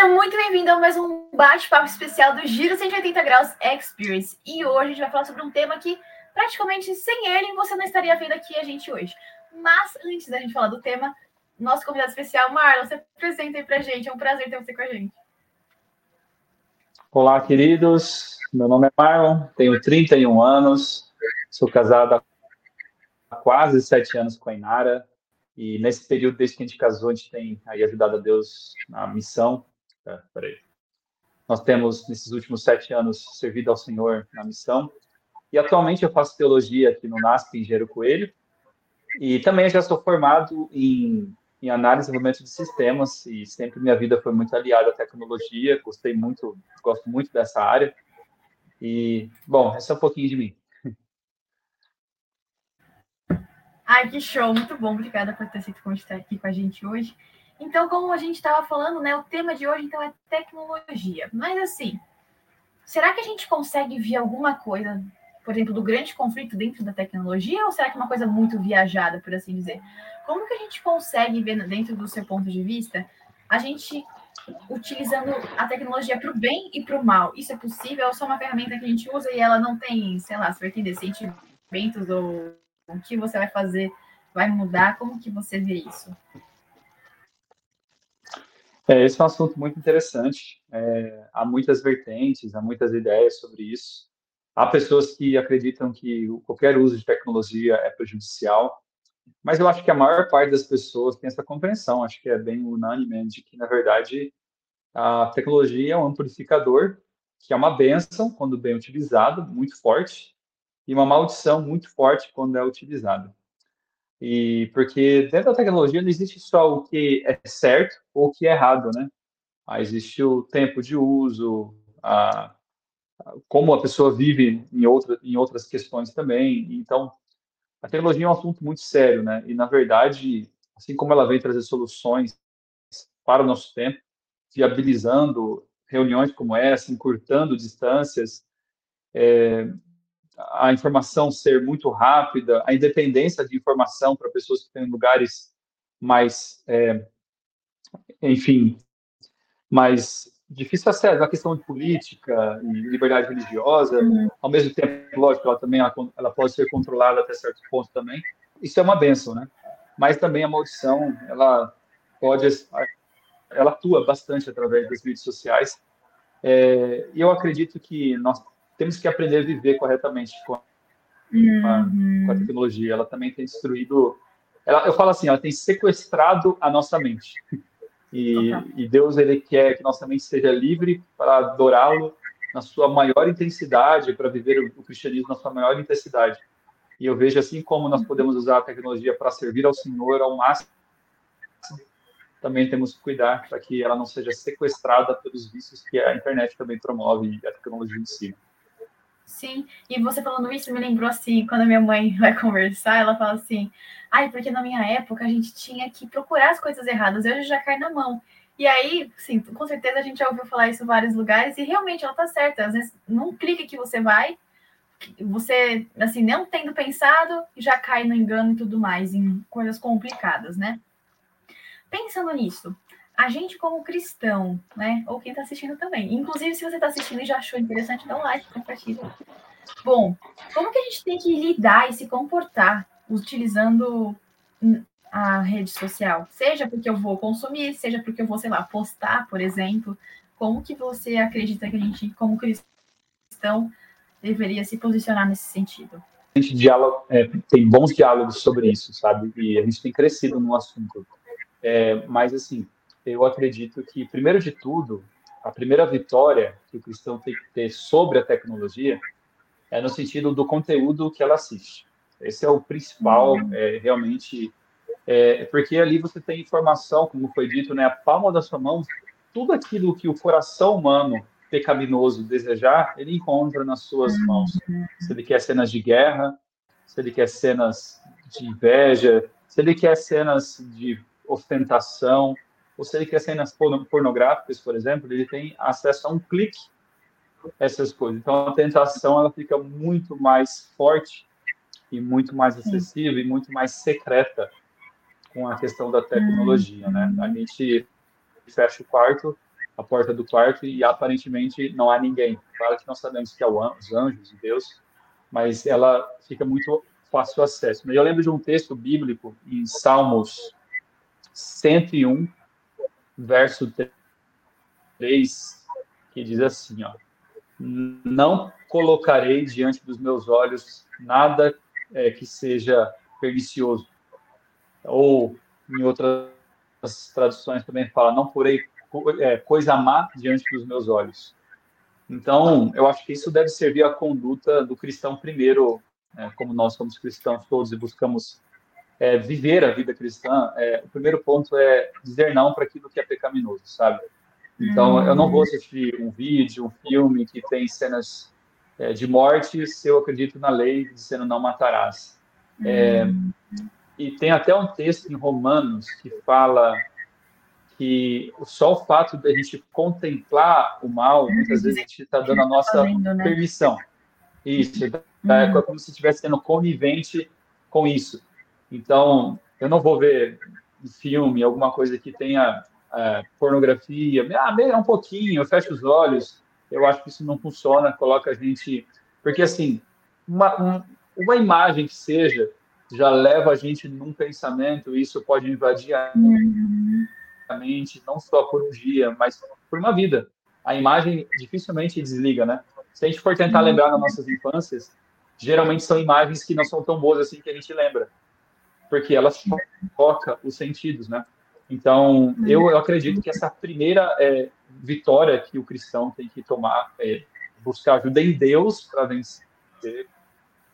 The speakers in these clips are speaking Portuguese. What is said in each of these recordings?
Seja muito bem-vindo a mais um bate-papo especial do Giro 180 Graus Experience. E hoje a gente vai falar sobre um tema que praticamente sem ele você não estaria vendo aqui a gente hoje. Mas antes da gente falar do tema, nosso convidado especial, Marlon, você apresenta aí pra gente. É um prazer ter você com a gente. Olá, queridos. Meu nome é Marlon, tenho 31 anos, sou casado há quase sete anos com a Inara. E nesse período, desde que a gente casou, a gente tem aí ajudado a Deus na missão é, peraí. Nós temos, nesses últimos sete anos, servido ao Senhor na missão. E atualmente eu faço teologia aqui no NASP, em Gero Coelho. E também já sou formado em, em análise e desenvolvimento de sistemas. E sempre minha vida foi muito aliada à tecnologia. Gostei muito, gosto muito dessa área. E, bom, esse é um pouquinho de mim. Ai, que show! Muito bom. Obrigada por ter sido estar aqui com a gente hoje. Então, como a gente estava falando, né, o tema de hoje então é tecnologia. Mas assim, será que a gente consegue ver alguma coisa, por exemplo, do grande conflito dentro da tecnologia, ou será que é uma coisa muito viajada, por assim dizer? Como que a gente consegue ver dentro do seu ponto de vista a gente utilizando a tecnologia para o bem e para o mal? Isso é possível ou só uma ferramenta que a gente usa e ela não tem, sei lá, se vai ter sentimentos ou o que você vai fazer vai mudar? Como que você vê isso? É, esse é um assunto muito interessante. É, há muitas vertentes, há muitas ideias sobre isso. Há pessoas que acreditam que qualquer uso de tecnologia é prejudicial, mas eu acho que a maior parte das pessoas tem essa compreensão. Acho que é bem unânime de que, na verdade, a tecnologia é um amplificador, que é uma benção quando bem utilizado, muito forte, e uma maldição muito forte quando é utilizado. E porque dentro da tecnologia não existe só o que é certo ou o que é errado, né? Ah, existe o tempo de uso, a, como a pessoa vive em, outra, em outras questões também. Então, a tecnologia é um assunto muito sério, né? E, na verdade, assim como ela vem trazer soluções para o nosso tempo, viabilizando reuniões como essa, encurtando distâncias, é, a informação ser muito rápida, a independência de informação para pessoas que estão em lugares mais, é, enfim, mais difícil acesso, a questão de política e liberdade religiosa, uhum. ao mesmo tempo, lógico, ela também ela, ela, pode ser controlada até certo ponto também. Isso é uma benção, né? Mas também a maldição, ela pode, ela atua bastante através das redes sociais. É, e eu acredito que nós temos que aprender a viver corretamente com a, uhum. com a tecnologia. Ela também tem destruído. Ela, eu falo assim, ela tem sequestrado a nossa mente. E, e Deus ele quer que nossa mente seja livre para adorá-lo na sua maior intensidade, para viver o, o cristianismo na sua maior intensidade. E eu vejo assim como nós podemos usar a tecnologia para servir ao Senhor ao máximo, também temos que cuidar para que ela não seja sequestrada pelos vícios que a internet também promove e a tecnologia em si. Sim, e você falando isso me lembrou assim, quando a minha mãe vai conversar, ela fala assim: ai, porque na minha época a gente tinha que procurar as coisas erradas, hoje já cai na mão. E aí, sim, com certeza a gente já ouviu falar isso em vários lugares, e realmente ela tá certa. Às vezes, num clique que você vai, você, assim, não tendo pensado, já cai no engano e tudo mais, em coisas complicadas, né? Pensando nisso, a gente como cristão, né? Ou quem está assistindo também. Inclusive, se você está assistindo e já achou interessante, dá um like, compartilha. Bom, como que a gente tem que lidar e se comportar utilizando a rede social? Seja porque eu vou consumir, seja porque eu vou, sei lá, postar, por exemplo. Como que você acredita que a gente, como cristão, deveria se posicionar nesse sentido? A gente é, tem bons diálogos sobre isso, sabe? E a gente tem crescido no assunto. É, mas, assim, eu acredito que, primeiro de tudo, a primeira vitória que o cristão tem que ter sobre a tecnologia é no sentido do conteúdo que ela assiste. Esse é o principal, é, realmente, é, porque ali você tem informação, como foi dito, né, a palma da sua mão, tudo aquilo que o coração humano pecaminoso desejar, ele encontra nas suas uhum. mãos. Se ele quer cenas de guerra, se ele quer cenas de inveja, se ele quer cenas de ostentação, ou se ele quer cenas pornográficas, por exemplo, ele tem acesso a um clique a essas coisas. Então a tentação ela fica muito mais forte e muito mais acessível e muito mais secreta com a questão da tecnologia, né? A gente fecha o quarto a porta do quarto e aparentemente não há ninguém. Claro que nós sabemos que é os anjos e Deus, mas ela fica muito fácil acesso. Eu lembro de um texto bíblico em Salmos 101, verso 3, que diz assim, ó, não colocarei diante dos meus olhos nada é, que seja pernicioso. Ou, em outras traduções também fala, não porei é, coisa má diante dos meus olhos. Então, eu acho que isso deve servir à conduta do cristão primeiro, né, como nós somos cristãos todos e buscamos é, viver a vida cristã. É, o primeiro ponto é dizer não para aquilo que é pecaminoso, sabe? Então, eu não vou assistir um vídeo, um filme que tem cenas é, de morte se eu acredito na lei dizendo não matarás. É, e tem até um texto em Romanos que fala que só o fato de a gente contemplar o mal, muitas vezes a gente está dando a nossa né? permissão. Isso, é como se estivesse sendo conivente com isso. Então, eu não vou ver um filme, alguma coisa que tenha é, pornografia, ah, um pouquinho, eu fecho os olhos. Eu acho que isso não funciona, coloca a gente. Porque, assim, uma, uma imagem que seja já leva a gente num pensamento, e isso pode invadir a mente, não só por um dia, mas por uma vida. A imagem dificilmente desliga, né? Se a gente for tentar lembrar nas nossas infâncias, geralmente são imagens que não são tão boas assim que a gente lembra, porque elas tocam os sentidos, né? Então, eu, eu acredito que essa primeira é, vitória que o cristão tem que tomar é buscar ajuda em Deus para vencer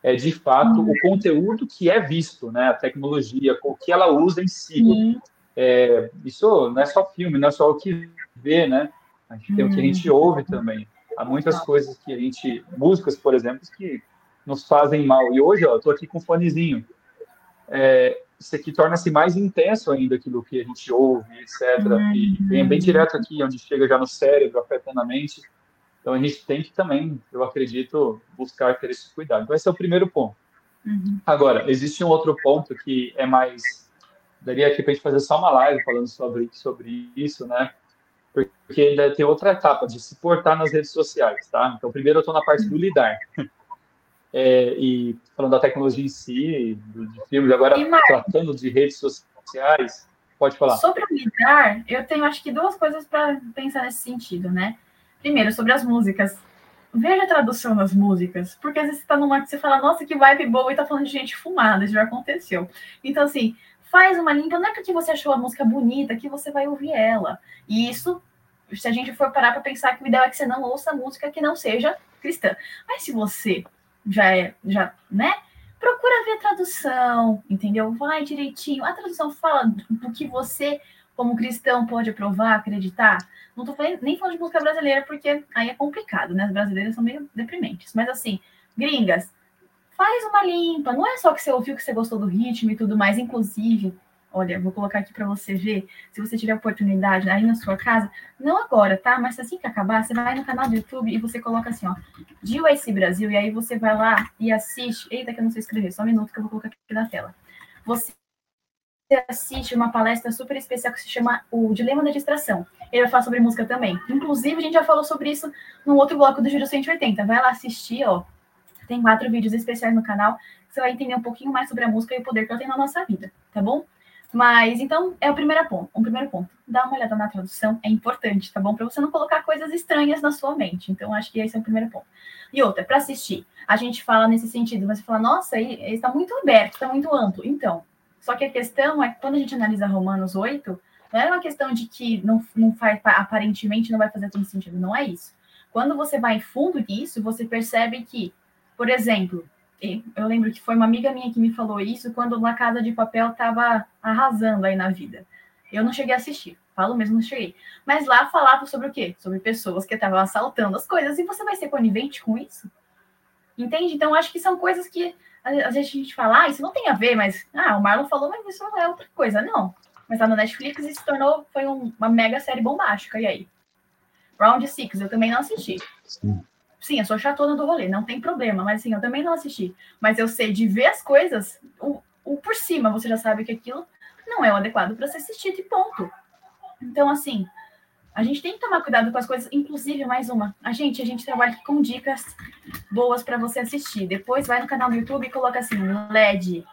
é de fato o conteúdo que é visto, né? A tecnologia, o que ela usa em si. É, isso não é só filme, não é só o que vê, né? A gente tem o que a gente ouve também. Há muitas coisas que a gente, músicas, por exemplo, que nos fazem mal. E hoje, ó, eu tô aqui com um fonezinho. É, isso aqui torna-se mais intenso ainda aquilo que a gente ouve, etc. Uhum. E vem bem direto aqui, onde chega já no cérebro, afetando a mente. Então a gente tem que também, eu acredito, buscar ter esse cuidado. Então esse é o primeiro ponto. Uhum. Agora, existe um outro ponto que é mais. Daria aqui para a gente fazer só uma live falando sobre, sobre isso, né? Porque ainda tem outra etapa de se portar nas redes sociais, tá? Então, primeiro eu estou na parte do lidar. É, e falando da tecnologia em si, de filmes, agora tratando de redes sociais, pode falar. Sobre o lidar, eu tenho acho que duas coisas para pensar nesse sentido, né? Primeiro, sobre as músicas. Veja a tradução das músicas, porque às vezes você tá numa que você fala, nossa, que vibe boa, e tá falando de gente fumada, isso já aconteceu. Então, assim, faz uma limpa, não é porque você achou a música bonita que você vai ouvir ela. E isso, se a gente for parar para pensar que o ideal é que você não ouça música que não seja cristã. Mas se você já é, já, né? Procura ver a tradução, entendeu? Vai direitinho. A tradução fala do que você, como cristão, pode aprovar, acreditar. Não tô falando, nem falando de música brasileira, porque aí é complicado, né? As brasileiras são meio deprimentes. Mas assim, gringas, faz uma limpa. Não é só que você ouviu que você gostou do ritmo e tudo mais. Inclusive, Olha, vou colocar aqui para você ver, se você tiver oportunidade aí na sua casa, não agora, tá? Mas assim que acabar, você vai no canal do YouTube e você coloca assim, ó, DUIC Brasil, e aí você vai lá e assiste. Eita, que eu não sei escrever, só um minuto que eu vou colocar aqui na tela. Você assiste uma palestra super especial que se chama O Dilema da Distração. Ele vai falar sobre música também. Inclusive, a gente já falou sobre isso no outro bloco do Giro 180. Vai lá assistir, ó. Tem quatro vídeos especiais no canal. Você vai entender um pouquinho mais sobre a música e o poder que ela tem na nossa vida, tá bom? Mas, então, é o primeiro ponto. Um primeiro ponto. Dá uma olhada na tradução, é importante, tá bom? Para você não colocar coisas estranhas na sua mente. Então, acho que esse é o primeiro ponto. E outra, para assistir, a gente fala nesse sentido, você fala, nossa, está muito aberto, está muito amplo. Então, só que a questão é que quando a gente analisa Romanos 8, não é uma questão de que não, não faz, aparentemente não vai fazer todo sentido, não é isso. Quando você vai fundo nisso, você percebe que, por exemplo, eu lembro que foi uma amiga minha que me falou isso quando La Casa de Papel estava arrasando aí na vida. Eu não cheguei a assistir, falo mesmo, não cheguei. Mas lá falava sobre o quê? Sobre pessoas que estavam assaltando as coisas, e você vai ser conivente com isso? Entende? Então, acho que são coisas que às vezes a gente fala, ah, isso não tem a ver, mas ah, o Marlon falou, mas isso não é outra coisa. Não. Mas tá no Netflix se tornou, foi um, uma mega série bombástica. E aí? Round Six, eu também não assisti. Sim. Sim, eu sou chatona do rolê, não tem problema, mas assim, eu também não assisti. Mas eu sei de ver as coisas, o, o por cima, você já sabe que aquilo não é o adequado para ser assistido e ponto. Então, assim, A gente tem que tomar cuidado com as coisas, inclusive mais uma. A gente, a gente trabalha com dicas boas para você assistir. Depois vai no canal do YouTube e coloca assim, LED,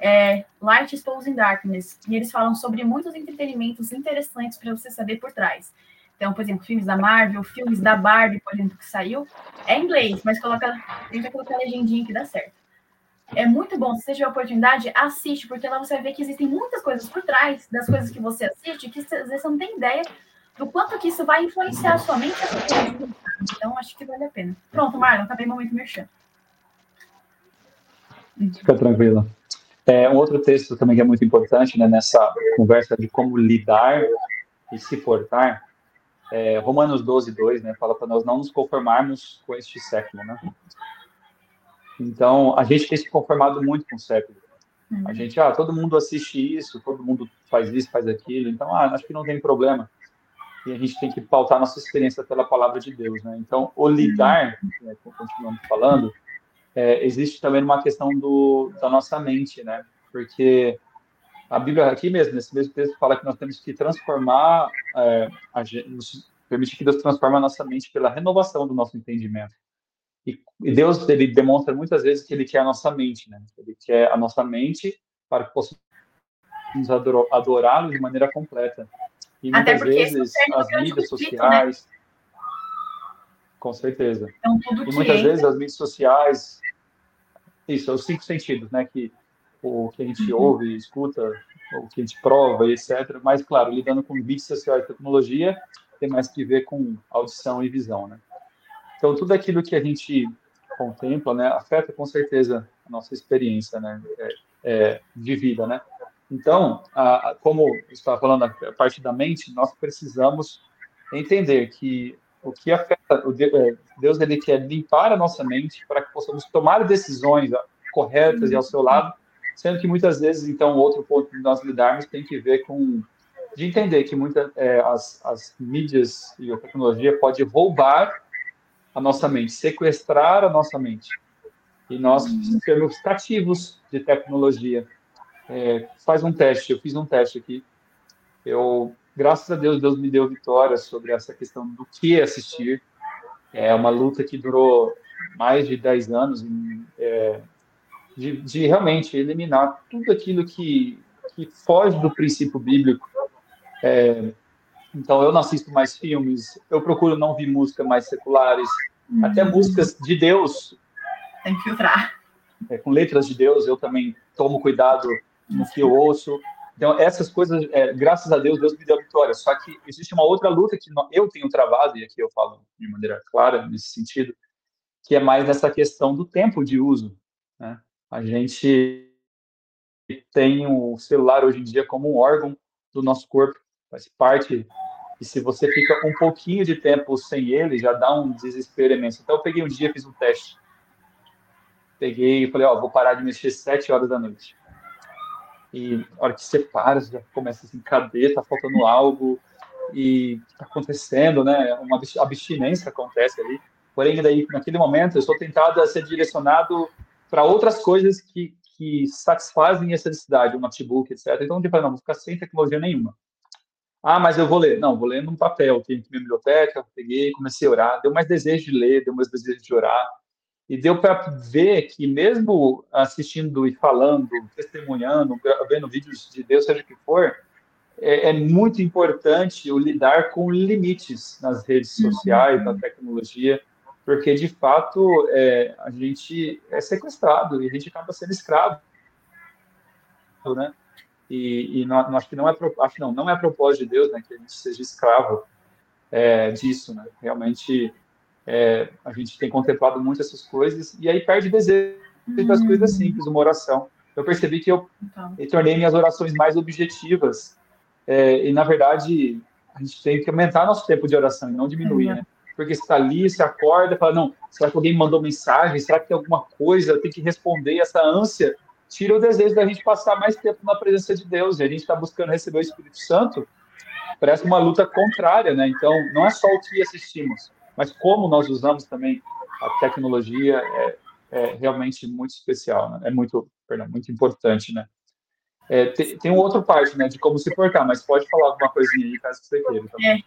é, Light Exposing Darkness, e eles falam sobre muitos entretenimentos interessantes para você saber por trás. Então, por exemplo, filmes da Marvel, filmes da Barbie, por exemplo, que saiu, é em inglês, mas coloca, tenta colocar a legendinha que dá certo. É muito bom, se você tiver oportunidade, assiste, porque lá você vai ver que existem muitas coisas por trás das coisas que você assiste, que às vezes você não tem ideia do quanto que isso vai influenciar a sua mente. Então, acho que vale a pena. Pronto, Marlon, acabei o momento merchan. Fica tranquila. É, um outro texto também que é muito importante né, nessa conversa de como lidar e se portar, é, Romanos 12, 2, né, fala para nós não nos conformarmos com este século, né? Então, a gente tem se conformado muito com o século. A uhum. gente, ah, todo mundo assiste isso, todo mundo faz isso, faz aquilo, então, ah, acho que não tem problema. E a gente tem que pautar nossa experiência pela palavra de Deus, né? Então, o lidar, né, continuando falando, é, existe também uma questão do, da nossa mente, né? Porque a Bíblia aqui mesmo, nesse mesmo texto, fala que nós temos que transformar, é, a, permitir que Deus transforme a nossa mente pela renovação do nosso entendimento. E, e Deus, ele demonstra muitas vezes que ele quer a nossa mente, né? Ele quer a nossa mente para que possamos adorá-lo de maneira completa. E muitas vezes as mídias né? sociais. Né? Com certeza. Então, e muitas vezes as mídias sociais, isso, os cinco sentidos, né? Que o que a gente ouve, escuta, o que a gente prova, etc. Mas, claro, lidando com mídias sociais e tecnologia, tem mais que ver com audição e visão, né? Então, tudo aquilo que a gente contempla, né, afeta com certeza a nossa experiência, né, é, é, de vida, né? Então, a, a, como estava falando a parte da mente, nós precisamos entender que o que afeta, o é, Deus ele quer limpar a nossa mente para que possamos tomar decisões corretas e ao seu lado, sendo que muitas vezes, então, outro ponto de nós lidarmos tem que ver com de entender que muitas é, as, as mídias e a tecnologia pode roubar a nossa mente, sequestrar a nossa mente e nós sermos cativos de tecnologia. É, faz um teste, eu fiz um teste aqui. Eu graças a Deus, Deus me deu vitória sobre essa questão do que assistir. É uma luta que durou mais de 10 anos, é, de, de, realmente eliminar tudo aquilo que, que foge do princípio bíblico. É, então, eu não assisto mais filmes, eu procuro não ouvir música mais seculares, hum. até músicas de Deus. Tem que filtrar. É, com letras de Deus, eu também tomo cuidado no que eu ouço. Então, essas coisas, é, graças a Deus, Deus me deu vitória. Só que existe uma outra luta que eu tenho travado, e aqui eu falo de maneira clara nesse sentido, que é mais nessa questão do tempo de uso. Né? A gente tem o celular hoje em dia como um órgão do nosso corpo, faz parte. E se você fica um pouquinho de tempo sem ele, já dá um desespero imenso. Então, eu peguei um dia, fiz um teste. Peguei e falei, ó, vou parar de mexer sete horas da noite e a hora que você para, você já começa assim, cadê? Tá faltando algo, e tá acontecendo, né? Uma abstinência acontece ali. Porém, daí, naquele momento, eu sou tentado a ser direcionado para outras coisas que, que satisfazem essa necessidade, o notebook, etc. Então, tipo, não, vou ficar sem tecnologia nenhuma. Ah, mas eu vou ler. Não, vou ler num papel, tem minha biblioteca, peguei, comecei a orar, deu mais desejo de ler, deu mais desejo de orar. E deu para ver que, mesmo assistindo e falando, testemunhando, vendo vídeos de Deus, seja o que for, é, é muito importante o lidar com limites nas redes uhum. sociais, na tecnologia, porque, de fato, é, a gente é sequestrado e a gente acaba sendo escravo. Né? E, e não, acho que não é acho não, não é propósito de Deus né, que a gente seja escravo é, disso. Né? Realmente é, a gente tem contemplado muito essas coisas e aí perde desejo uhum. das coisas simples, uma oração. Eu percebi que eu, então. eu tornei minhas orações mais objetivas é, e, na verdade, a gente tem que aumentar nosso tempo de oração e não diminuir, uhum. né? Porque você está ali, você acorda, fala, não, será que alguém mandou mensagem? Será que tem alguma coisa? Eu tenho que responder essa ânsia. Tira o desejo da gente passar mais tempo na presença de Deus. E a gente está buscando receber o Espírito Santo. Parece uma luta contrária, né? Então, não é só o que assistimos, mas como nós usamos também a tecnologia é, é realmente muito especial, né? é muito, perdão, muito importante, né? É, tem, tem outro parte, né, de como se portar, mas pode falar alguma coisinha aí, caso você queira. É,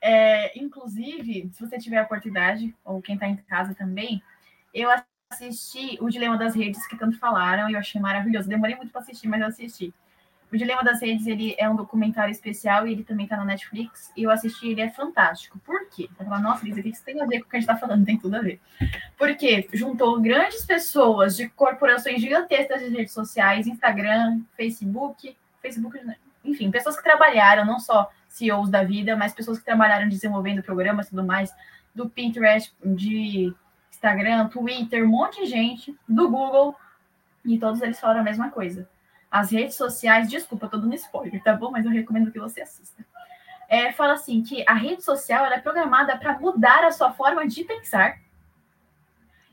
é, inclusive, se você tiver a oportunidade, ou quem está em casa também, eu assisti o Dilema das Redes, que tanto falaram, e eu achei maravilhoso. Demorei muito para assistir, mas eu assisti. O Dilema das Redes, ele é um documentário especial e ele também está na Netflix. E eu assisti, ele é fantástico. Por quê? Você fala, nossa, Lisa, o que isso tem a ver com o que a gente está falando? Tem tudo a ver. Porque juntou grandes pessoas de corporações gigantescas de redes sociais, Instagram, Facebook, Facebook, enfim, pessoas que trabalharam, não só CEOs da vida, mas pessoas que trabalharam desenvolvendo programas e tudo mais, do Pinterest, de Instagram, Twitter, um monte de gente, do Google, e todos eles falaram a mesma coisa as redes sociais, desculpa, tô dando spoiler, tá bom? Mas eu recomendo que você assista. É, fala assim que a rede social é programada para mudar a sua forma de pensar.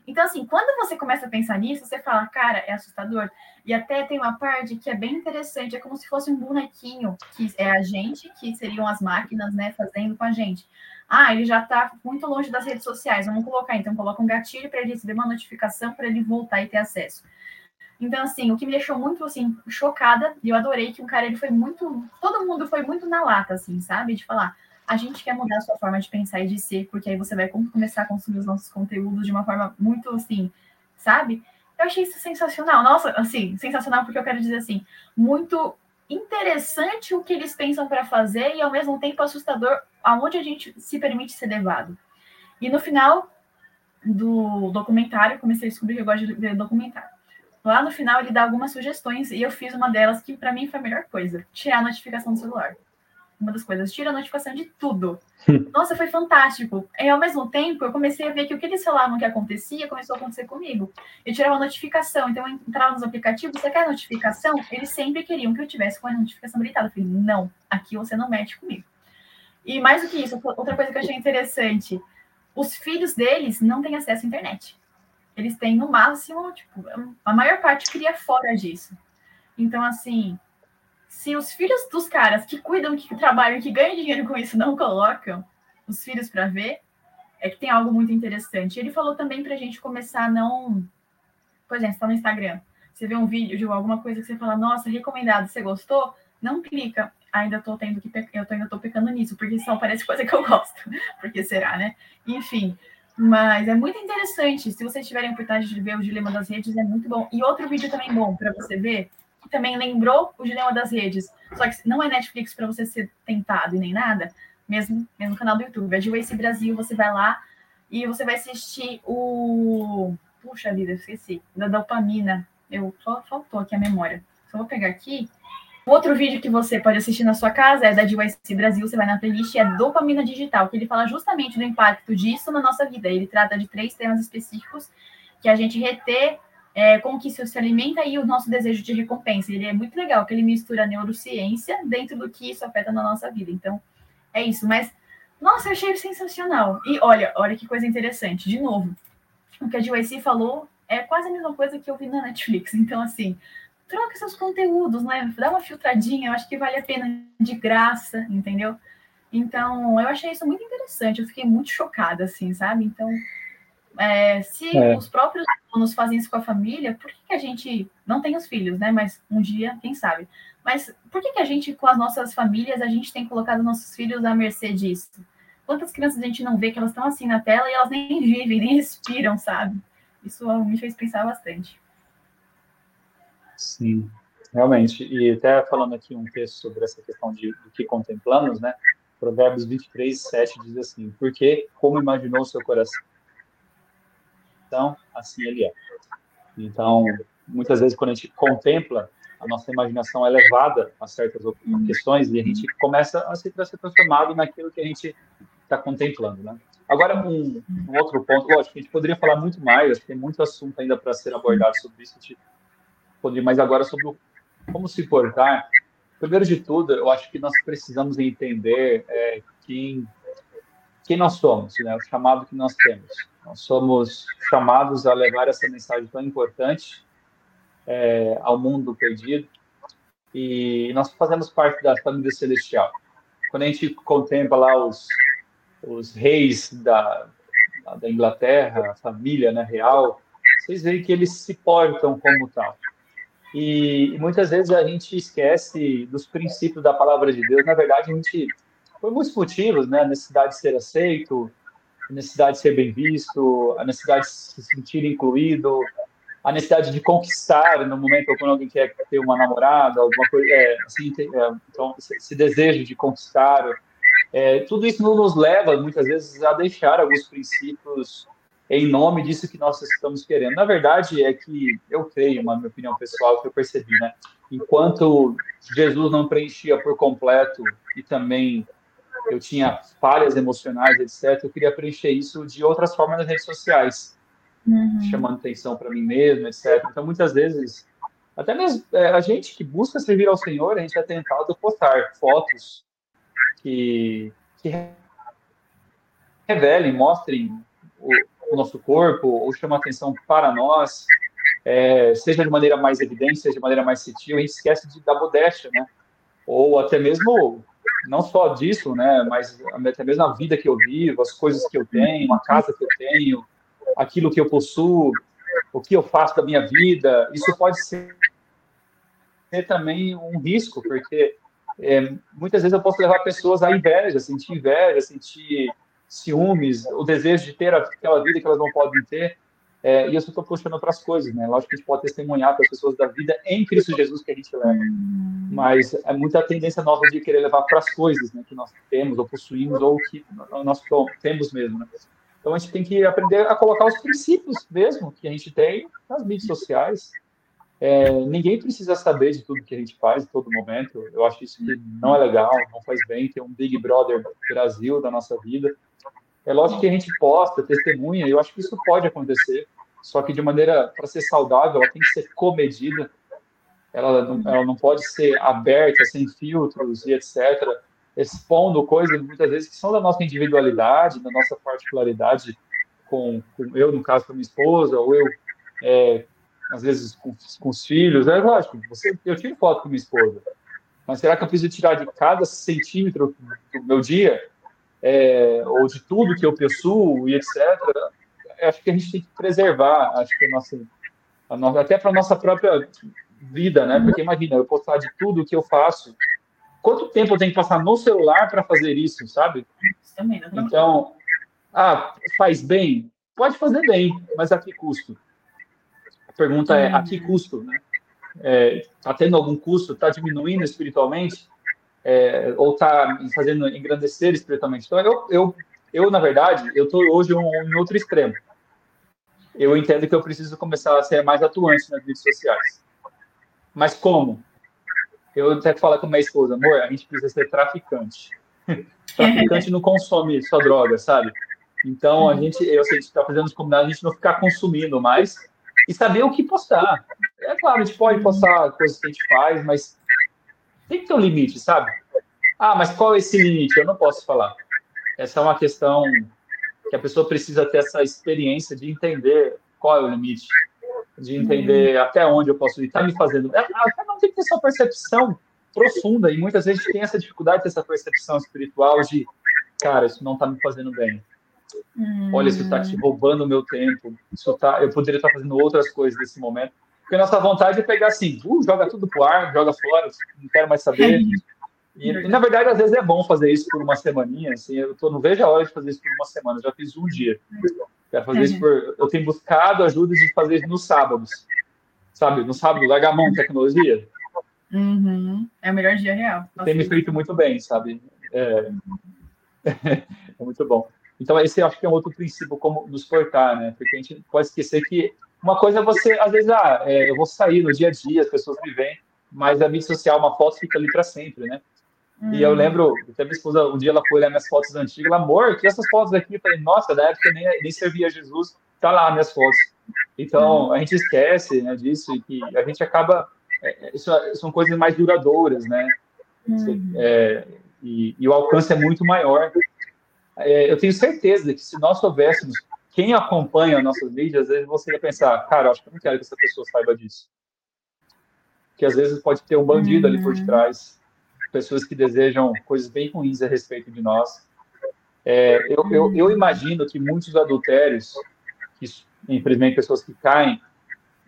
Então, assim, quando você começa a pensar nisso, você fala, cara, é assustador. E até tem uma parte que é bem interessante, é como se fosse um bonequinho, que é a gente, que seriam as máquinas, né, fazendo com a gente. Ah, ele já está muito longe das redes sociais, vamos colocar, então coloca um gatilho para ele receber uma notificação para ele voltar e ter acesso. Então, assim, o que me deixou muito, assim, chocada, e eu adorei que o cara, ele foi muito, todo mundo foi muito na lata, assim, sabe? De falar, a gente quer mudar a sua forma de pensar e de ser, porque aí você vai começar a consumir os nossos conteúdos de uma forma muito, assim, sabe? Eu achei isso sensacional. Nossa, assim, sensacional porque eu quero dizer assim, muito interessante o que eles pensam para fazer e ao mesmo tempo assustador aonde a gente se permite ser levado. E no final do documentário, comecei a descobrir que eu gosto de ver documentário. Lá no final ele dá algumas sugestões e eu fiz uma delas que para mim foi a melhor coisa: tirar a notificação do celular. Uma das coisas, tira a notificação de tudo. Nossa, foi fantástico. E ao mesmo tempo, eu comecei a ver que o que eles falavam que acontecia começou a acontecer comigo. Eu tirava a notificação, então eu entrava nos aplicativos, você quer a notificação? Eles sempre queriam que eu tivesse com a notificação habilitada. Eu falei, não, aqui você não mexe comigo. E mais do que isso, outra coisa que eu achei interessante: os filhos deles não têm acesso à internet eles têm no máximo, tipo, a maior parte cria fora disso. Então, assim, se os filhos dos caras que cuidam, que trabalham, que ganham dinheiro com isso, não colocam os filhos para ver, é que tem algo muito interessante. Ele falou também para a gente começar a não. Por exemplo, está no Instagram, você vê um vídeo de alguma coisa que você fala, nossa, recomendado, você gostou? Não clica. Ainda tô tendo que eu tô, ainda tô pecando nisso, porque só parece coisa que eu gosto. porque será, né? Enfim, mas é muito interessante. Se vocês tiverem oportunidade de ver o Dilema das Redes, é muito bom. E outro vídeo também bom para você ver, que também lembrou o Dilema das Redes. Só que não é Netflix para você ser tentado e nem nada, mesmo, mesmo canal do YouTube. É de Waze Brasil, você vai lá e você vai assistir o. Puxa vida, eu esqueci. Da dopamina. Eu só faltou aqui a memória. Só vou pegar aqui Outro vídeo que você pode assistir na sua casa é da DYC Brasil, você vai na playlist, é Dopamina Digital, que ele fala justamente do impacto disso na nossa vida. Ele trata de três temas específicos que a gente reter, é, como que isso se alimenta e o nosso desejo de recompensa. Ele é muito legal, que ele mistura neurociência dentro do que isso afeta na nossa vida. Então, é isso. Mas, nossa, eu achei sensacional. E olha, olha que coisa interessante. De novo, o que a DYC falou é quase a mesma coisa que eu vi na Netflix. Então, assim, troca seus conteúdos, né? Dá uma filtradinha, eu acho que vale a pena de graça, entendeu? Então, eu achei isso muito interessante, eu fiquei muito chocada, assim, sabe? Então, é, se é. os próprios alunos fazem isso com a família, por que, que, a gente não tem os filhos, né? Mas um dia, quem sabe? Mas por que, que a gente, com as nossas famílias, a gente tem colocado nossos filhos à mercê disso? Quantas crianças a gente não vê que elas estão assim na tela e elas nem vivem, nem respiram, sabe? Isso me fez pensar bastante. Sim, realmente. E até falando aqui um texto sobre essa questão de do que contemplamos, né? Provérbios 23, 7 diz assim: Porque, como imaginou o seu coração, então, assim ele é. Então, muitas vezes, quando a gente contempla, a nossa imaginação é levada a certas questões e a gente começa a se, transformado naquilo que a gente está contemplando, né? Agora, um, um, outro ponto, lógico, a gente poderia falar muito mais, tem muito assunto ainda para ser abordado sobre isso, a gente poder mais agora sobre o, como se portar. Primeiro de tudo, eu acho que nós precisamos entender é, quem, quem nós somos, né? o chamado que nós temos. Nós somos chamados a levar essa mensagem tão importante é, ao mundo perdido e nós fazemos parte da família celestial. Quando a gente contempla lá os, os reis da, da Inglaterra, a família né, real, vocês veem que eles se portam como tal. E, muitas vezes a gente esquece dos princípios da palavra de Deus. Na verdade, a gente, por muitos motivos, né? A necessidade de ser aceito, a necessidade de ser bem visto, a necessidade de se sentir incluído, a necessidade de conquistar no momento quando alguém quer ter uma namorada, alguma coisa, é, assim, é, então esse desejo de conquistar, é, tudo isso nos leva muitas vezes a deixar alguns princípios em nome disso que nós estamos querendo. Na verdade, é que eu creio, uma minha opinião pessoal, que eu percebi, né? Enquanto Jesus não preenchia por completo e também eu tinha falhas emocionais, etc., eu queria preencher isso de outras formas nas redes sociais, uhum. chamando atenção para mim mesmo, etc. Então, muitas vezes, até mesmo é, a gente que busca servir ao Senhor, a gente é tentado postar fotos que, que revelem, mostrem o, o nosso corpo ou chama atenção para nós, é, seja de maneira mais evidente, seja de maneira mais sutil, a gente esquece de dar modéstia, né? Ou até mesmo, não só disso, né? Mas até mesmo a vida que eu vivo, as coisas que eu tenho, a casa que eu tenho, aquilo que eu possuo, o que eu faço da minha vida, isso pode ser, ser também um risco, porque é, muitas vezes eu posso levar pessoas à inveja, sentir inveja, sentir ciúmes, o desejo de ter aquela vida que elas não podem ter. É, e eu estou puxando outras coisas, né? Lógico que a gente pode testemunhar para as pessoas da vida em Cristo Jesus que a gente leva. Mas é muita tendência nossa de querer levar para as coisas né, que nós temos, ou possuímos, ou que nós temos mesmo, né? Então a gente tem que aprender a colocar os princípios mesmo que a gente tem nas mídias sociais. É, ninguém precisa saber de tudo que a gente faz em todo momento. Eu acho isso que não é legal, não faz bem ter um Big Brother Brasil da nossa vida. É lógico que a gente posta, testemunha, eu acho que isso pode acontecer, só que de maneira, para ser saudável, ela tem que ser comedida, ela não, ela não pode ser aberta, sem filtros e etc., expondo coisas muitas vezes que são da nossa individualidade, da nossa particularidade, com, com eu, no caso, com minha esposa, ou eu, é, às vezes, com, com, os filhos. É lógico, você, eu tiro foto com minha esposa, mas será que eu preciso tirar de cada centímetro do meu dia? É, ou de tudo que eu possuo e etc., acho que a gente tem que preservar, acho que a nossa, a nossa até para a nossa própria vida, né? Porque imagina, eu postar de tudo que eu faço, quanto tempo eu tenho que passar no celular para fazer isso, sabe? Então, ah, faz bem? Pode fazer bem, mas a que custo? A pergunta é, a que custo, né? É, tá tendo algum custo? Tá diminuindo espiritualmente? É, ou está fazendo engrandecer espiritualmente. Então, eu, eu, eu na verdade, eu estou hoje um, em outro extremo. Eu entendo que eu preciso começar a ser mais atuante nas redes sociais. Mas como? Eu até falo com minha esposa, amor, a gente precisa ser traficante. traficante não consome só droga, sabe? Então, a gente, eu sei, gente está fazendo os combinados, a gente não ficar consumindo mais e saber o que postar. É claro, a gente pode postar coisas que a gente faz, mas tem que ter um limite, sabe? Ah, mas qual é esse limite? Eu não posso falar. Essa é uma questão que a pessoa precisa ter essa experiência de entender qual é o limite, de entender uhum. até onde eu posso ir. Está me fazendo. Cada um tem que ter sua percepção profunda, e muitas vezes tem essa dificuldade essa percepção espiritual de, cara, isso não está me fazendo bem. Olha, isso está te hum. roubando o meu tempo. Isso tá, eu poderia estar fazendo outras coisas nesse momento. Porque a nossa vontade é pegar assim, uh, joga tudo pro ar, joga fora, não quero mais saber. E, e, na verdade, às vezes é bom fazer isso por uma semaninha, assim, eu tô, não vejo a hora de fazer isso por uma semana, já fiz um dia. Quero fazer isso por, eu tenho buscado ajuda de fazer isso nos sábados. Sabe, no sábado, largar a mão tecnologia. Uhum. É o melhor dia real. Tem me feito muito bem, sabe? É... é muito bom. Então, esse eu acho que é um outro princípio como nos portar, né? Porque a gente pode esquecer que uma coisa é você, às vezes, ah, é, eu vou sair no dia a dia, as pessoas me veem, mas a mídia social, uma foto fica ali para sempre, né? Hum. E eu hum. lembro, até minha esposa, um dia ela foi olhar minhas fotos antigas, ela, amor, que essas fotos aqui? Eu falei, nossa, da época nem, nem servia Jesus, tá lá minhas fotos. Então, hum. a gente esquece né, disso e que a gente acaba, é, é isso são coisas mais duradouras, né? Hum. É, e, e, o alcance é muito maior. É, eu tenho certeza que se nós soubéssemos quem acompanha nossas mídias, às vezes você ia pensar, cara, acho que eu não quero que essa pessoa saiba disso. Que às vezes pode ter um bandido uhum. ali por uhum. trás, pessoas que desejam coisas bem ruins a respeito de nós. É, eu, eu, eu, imagino que muitos adultérios, que, infelizmente pessoas que caem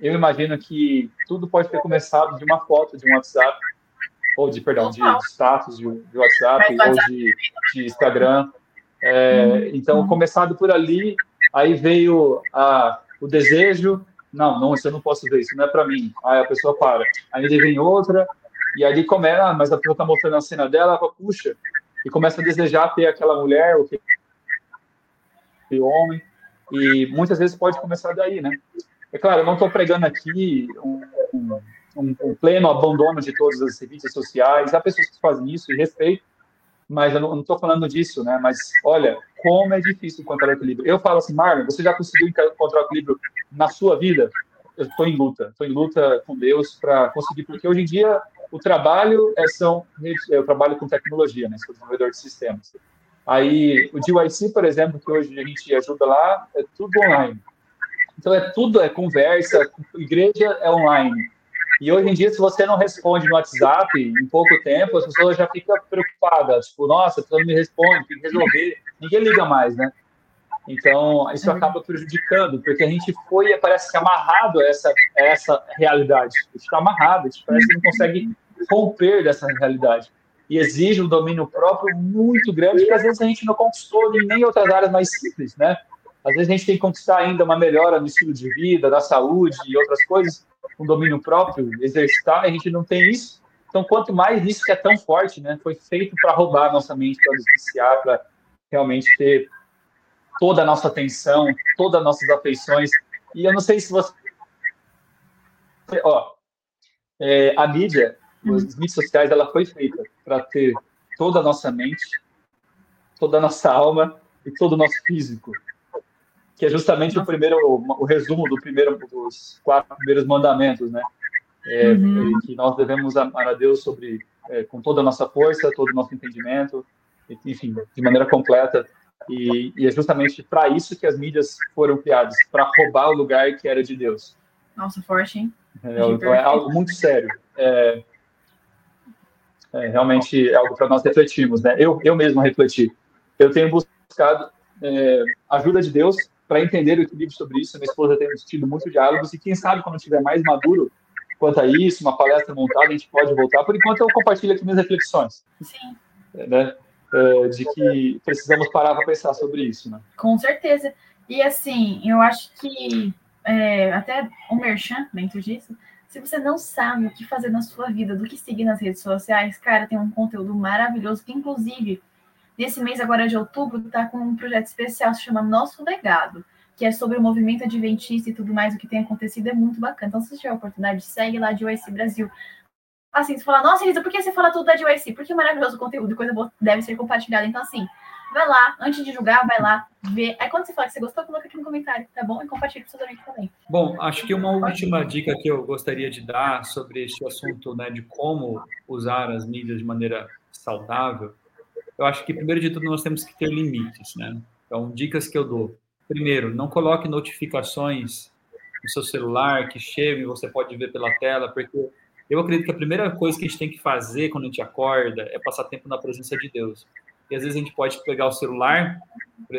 eu imagino que tudo pode ter começado de uma foto de um WhatsApp, ou de, perdão, de status de, de WhatsApp, ou de, de Instagram. É, uhum. Então, começado por ali, aí veio a, o desejo, não, não, isso eu não posso ver, isso não é para mim. Aí a pessoa para. Aí vem outra, e ali começa, ah, mas a pessoa está mostrando a cena dela, ela puxa, e começa a desejar ter aquela mulher, ou aquele homem, e muitas vezes pode começar daí, né? É claro, eu não estou pregando aqui um, um, um, pleno abandono de todas as redes sociais, há pessoas que fazem isso e respeito, mas eu não estou falando disso, né? Mas olha, como é difícil encontrar o equilíbrio. Eu falo assim, Marlon, você já conseguiu encontrar o equilíbrio na sua vida? Eu estou em luta, estou em luta com Deus para conseguir, porque hoje em dia o trabalho é são eu trabalho com tecnologia, né? Sou desenvolvedor de sistemas. Aí o DYC, por exemplo, que hoje a gente ajuda lá, é tudo online. Então é tudo é conversa, igreja é online. E hoje em dia, se você não responde no WhatsApp em pouco tempo, as pessoas já ficam preocupadas. Tipo, nossa, todo mundo me responde, tem que resolver. Ninguém liga mais, né? Então, isso acaba prejudicando, porque a gente foi, parece que amarrado a essa, a essa realidade. A gente está amarrado, a gente parece que não consegue romper dessa realidade. E exige um domínio próprio muito grande, que às vezes a gente não conquistou nem em outras áreas mais simples, né? Às vezes a gente tem que conquistar ainda uma melhora no estilo de vida, da saúde e outras coisas, um domínio próprio, exercitar, a gente não tem isso. Então, quanto mais isso que é tão forte, né? Foi feito para roubar a nossa mente, para nos viciar, para realmente ter toda a nossa atenção, todas as nossas afeições. E eu não sei se você. Ó, é, a mídia, as mídias sociais, ela foi feita para ter toda a nossa mente, toda a nossa alma e todo o nosso físico que é justamente o primeiro, o resumo do primeiro dos quatro primeiros mandamentos, né? É, uhum. Que nós devemos amar a Deus sobre é, com toda a nossa força, todo o nosso entendimento, enfim, de maneira completa. E, e é justamente para isso que as mídias foram criadas, para roubar o lugar que era de Deus. Nossa, forte, hein? Então é algo muito sério. É, é, realmente é algo para nós refletirmos, né? Eu, eu mesmo refleti. Eu tenho buscado é, ajuda de Deus para entender o equilíbrio sobre isso. Minha esposa tem tido muitos diálogos e quem sabe quando estiver mais maduro quanto a isso, uma palestra montada, a gente pode voltar. Por enquanto, eu compartilho aqui minhas reflexões. Sim. Né? É, de que precisamos parar para pensar sobre isso, né? Com certeza. E assim, eu acho que é, até o merchan dentro disso, se você não sabe o que fazer na sua vida, do que seguir nas redes sociais, cara, tem um conteúdo maravilhoso que, inclusive, Nesse mês agora de outubro, está com um projeto especial se chama Nosso Legado, que é sobre o movimento adventista e tudo mais, o que tem acontecido, é muito bacana. Então, se você tiver a oportunidade, segue lá de UIC Brasil. Assim, você fala, nossa, Elisa, por que você fala tudo da DYC? Porque é maravilhoso o conteúdo, coisa boa deve ser compartilhada. Então, assim, vai lá, antes de julgar, vai lá, ver. Aí quando você fala que você gostou, coloca aqui no comentário, tá bom? E compartilha com seus amigos também. Bom, acho que uma última dica que eu gostaria de dar sobre este assunto, né, de como usar as mídias de maneira saudável, eu acho que, primeiro de tudo, nós temos que ter limites, né? Então, dicas que eu dou. Primeiro, não coloque notificações no seu celular que chegam e você pode ver pela tela, porque eu acredito que a primeira coisa que a gente tem que fazer quando a gente acorda é passar tempo na presença de Deus. E às vezes a gente pode pegar o celular,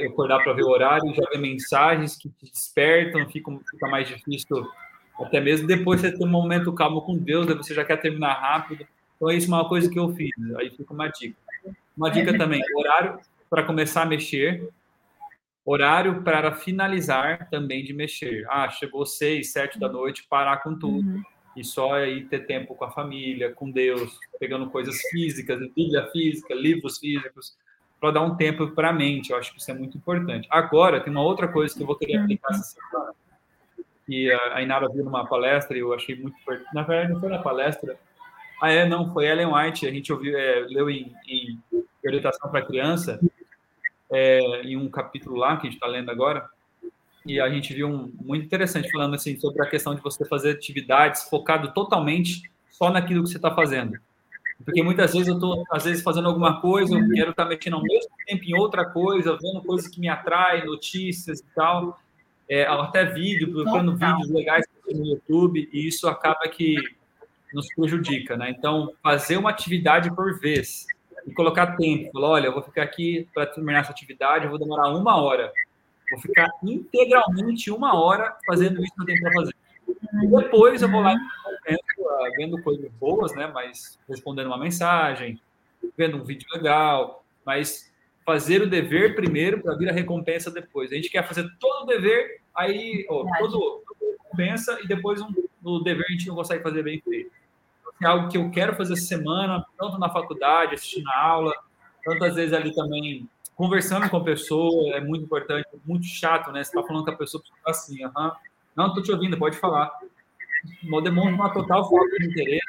acordar para ver o horário, já ver mensagens que te despertam, fica, fica mais difícil até mesmo depois você ter um momento calmo com Deus, você já quer terminar rápido. Então, isso é uma coisa que eu fiz. Aí fica uma dica. Uma dica também: horário para começar a mexer, horário para finalizar também de mexer. Ah, chegou seis, sete da noite, parar com tudo. Uhum. E só aí ter tempo com a família, com Deus, pegando coisas físicas, Bíblia física, livros físicos, para dar um tempo para a mente. Eu acho que isso é muito importante. Agora, tem uma outra coisa que eu vou querer aplicar essa semana, que a Inara viu numa palestra e eu achei muito importante. Na verdade, não foi na palestra, ah, é? Não, foi Ellen White. A gente ouviu, é, leu em, em Orientação para Criança, é, em um capítulo lá que a gente está lendo agora, e a gente viu um muito interessante falando assim sobre a questão de você fazer atividades focado totalmente só naquilo que você está fazendo. Porque muitas vezes eu estou, às vezes, fazendo alguma coisa, eu quero estar tá mexendo ao mesmo tempo em outra coisa, vendo coisas que me atraem, notícias e tal, é, até vídeo, procurando vídeos legais no YouTube, e isso acaba que nos prejudica, né? Então, fazer uma atividade por vez e colocar tempo. Falar, olha, eu vou ficar aqui para terminar essa atividade, eu vou demorar uma hora. Vou ficar integralmente uma hora fazendo isso que eu tenho para fazer. E depois eu vou lá e vendo coisas boas, né? Mas respondendo uma mensagem, vendo um vídeo legal, mas fazer o dever primeiro para vir a recompensa depois. A gente quer fazer todo o dever, aí ó, todo, todo recompensa e depois um, o dever a gente não consegue fazer bem feito. É algo que eu quero fazer essa semana, tanto na faculdade, assistindo a aula, tantas vezes ali também conversando com a pessoa, é muito importante, muito chato, né? Você está falando com a pessoa, assim, aham, não, estou te ouvindo, pode falar. Demonstra uma total falta de interesse.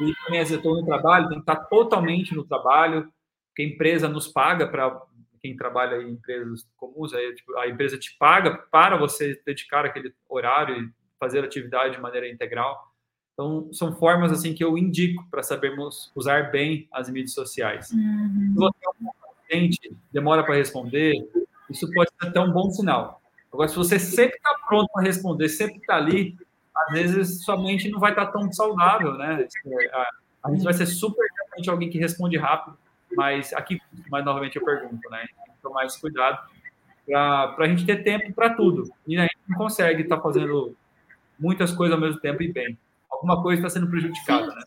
E também, vezes, estou no trabalho, tem que estar totalmente no trabalho, porque a empresa nos paga para quem trabalha em empresas comuns, aí, tipo, a empresa te paga para você dedicar aquele horário e fazer atividade de maneira integral. Então, são formas assim que eu indico para sabermos usar bem as mídias sociais. Uhum. Se você é um paciente, demora para responder, isso pode ser até um bom sinal. Agora, se você sempre está pronto para responder, sempre está ali, às vezes sua mente não vai estar tá tão saudável, né? É, a gente vai ser super realmente alguém que responde rápido, mas aqui, mais novamente, eu pergunto, né? Tem que tomar esse cuidado para a gente ter tempo para tudo. E a gente não consegue estar tá fazendo muitas coisas ao mesmo tempo e bem. Alguma coisa está sendo prejudicada, né?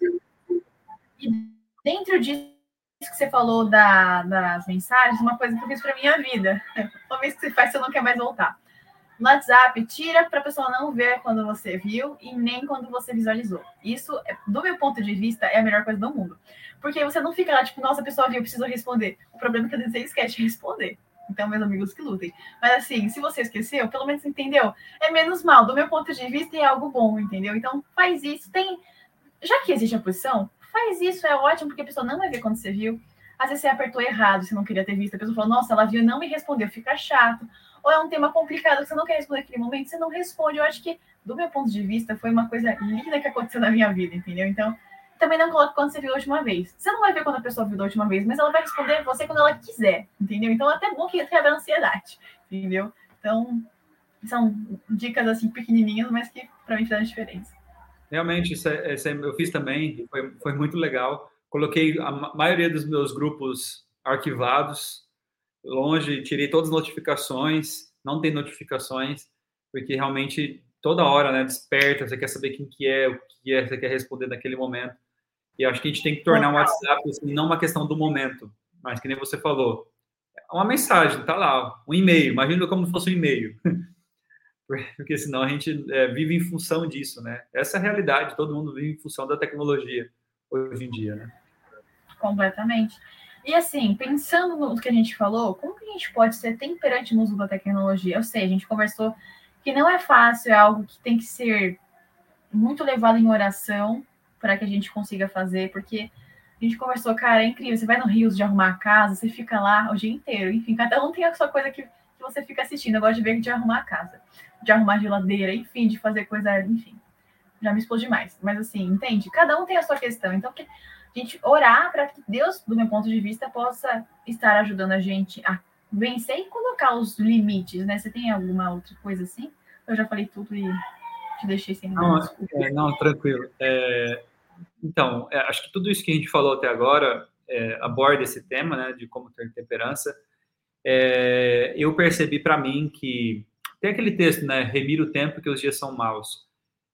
E dentro disso que você falou da, das mensagens, uma coisa que eu fiz para minha vida. Uma vez que você faz, você não quer mais voltar no WhatsApp, tira para a pessoa não ver quando você viu e nem quando você visualizou. Isso, do meu ponto de vista, é a melhor coisa do mundo. Porque você não fica lá, tipo, nossa, a pessoa viu, eu preciso responder. O problema é que às vezes você esquece de responder. Então, meus amigos que lutem. Mas assim, se você esqueceu, pelo menos entendeu? É menos mal. Do meu ponto de vista, é algo bom, entendeu? Então, faz isso. Tem. Já que existe a posição, faz isso, é ótimo, porque a pessoa não vai ver quando você viu. Às vezes você apertou errado, você não queria ter visto. A pessoa falou, nossa, ela viu e não me respondeu, fica chato ou é um tema complicado você não quer responder naquele momento, você não responde. Eu acho que, do meu ponto de vista, foi uma coisa linda que aconteceu na minha vida, entendeu? Então, também não coloque quando você viu a última vez. Você não vai ver quando a pessoa viu da última vez, mas ela vai responder você quando ela quiser, entendeu? Então, é até bom que quebra a ansiedade, entendeu? Então, são dicas assim pequenininhas, mas que para mim fazem diferença. Realmente, isso, é, isso é, eu fiz também, foi, foi muito legal. Coloquei a maioria dos meus grupos arquivados, longe, tirei todas as notificações, não tem notificações, porque realmente toda hora, né, desperta, você quer saber quem que é, o que é, você quer responder naquele momento. E acho que a gente tem que tornar o WhatsApp assim, não uma questão do momento, mas que nem você falou, uma mensagem, tá lá, um e-mail, imagina como se fosse um e-mail. porque senão a gente é, vive em função disso, né? Essa é a realidade, todo mundo vive em função da tecnologia hoje em dia, né? Completamente. E assim, pensando no que a gente falou, como que a gente pode ser temperante no uso da tecnologia? Eu sei, a gente conversou que não é fácil, é algo que tem que ser muito levado em oração para que a gente consiga fazer, porque a gente conversou, cara, é incrível. Você vai no Rio de arrumar a casa, você fica lá o dia inteiro. Enfim, cada um tem a sua coisa que, que você fica assistindo. Eu gosto de ver de arrumar a casa, de arrumar a geladeira, enfim, de fazer coisa, enfim. Já me expôs demais. Mas assim, entende? Cada um tem a sua questão. Então, que a gente orar para que Deus, do meu ponto de vista, possa estar ajudando a gente a vencer e colocar os limites, né? Você tem alguma outra coisa assim? Eu já falei tudo e te deixei sem não, é, não, tranquilo. É, então, é, acho que tudo isso que a gente falou até agora é, aborda esse tema, né, de como ter temperança. É, eu percebi para mim que tem aquele texto, né, remira o tempo que os dias são maus.